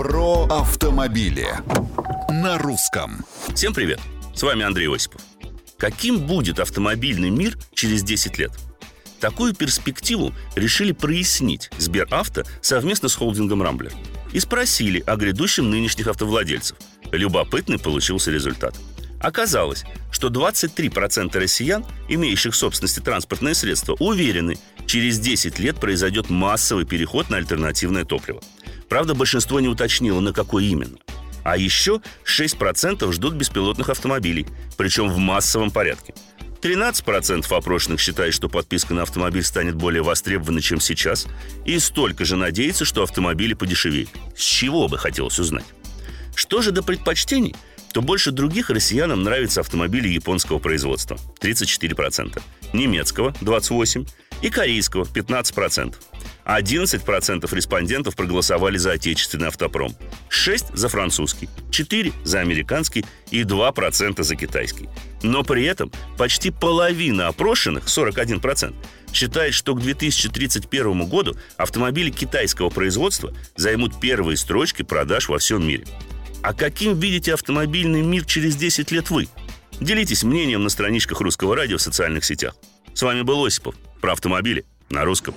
Про автомобили на русском. Всем привет! С вами Андрей Осипов. Каким будет автомобильный мир через 10 лет? Такую перспективу решили прояснить Сберавто совместно с холдингом «Рамблер» и спросили о грядущем нынешних автовладельцев. Любопытный получился результат. Оказалось, что 23% россиян, имеющих в собственности транспортные средства, уверены, через 10 лет произойдет массовый переход на альтернативное топливо. Правда, большинство не уточнило, на какой именно. А еще 6% ждут беспилотных автомобилей, причем в массовом порядке. 13% опрошенных считают, что подписка на автомобиль станет более востребованной, чем сейчас, и столько же надеется, что автомобили подешевеют. С чего бы хотелось узнать? Что же до предпочтений – то больше других россиянам нравятся автомобили японского производства – 34%, немецкого – 28% и корейского – 15%. 11% респондентов проголосовали за отечественный автопром, 6% за французский, 4% за американский и 2% за китайский. Но при этом почти половина опрошенных, 41%, считает, что к 2031 году автомобили китайского производства займут первые строчки продаж во всем мире – а каким видите автомобильный мир через 10 лет вы? Делитесь мнением на страничках Русского радио в социальных сетях. С вами был Осипов. Про автомобили на русском.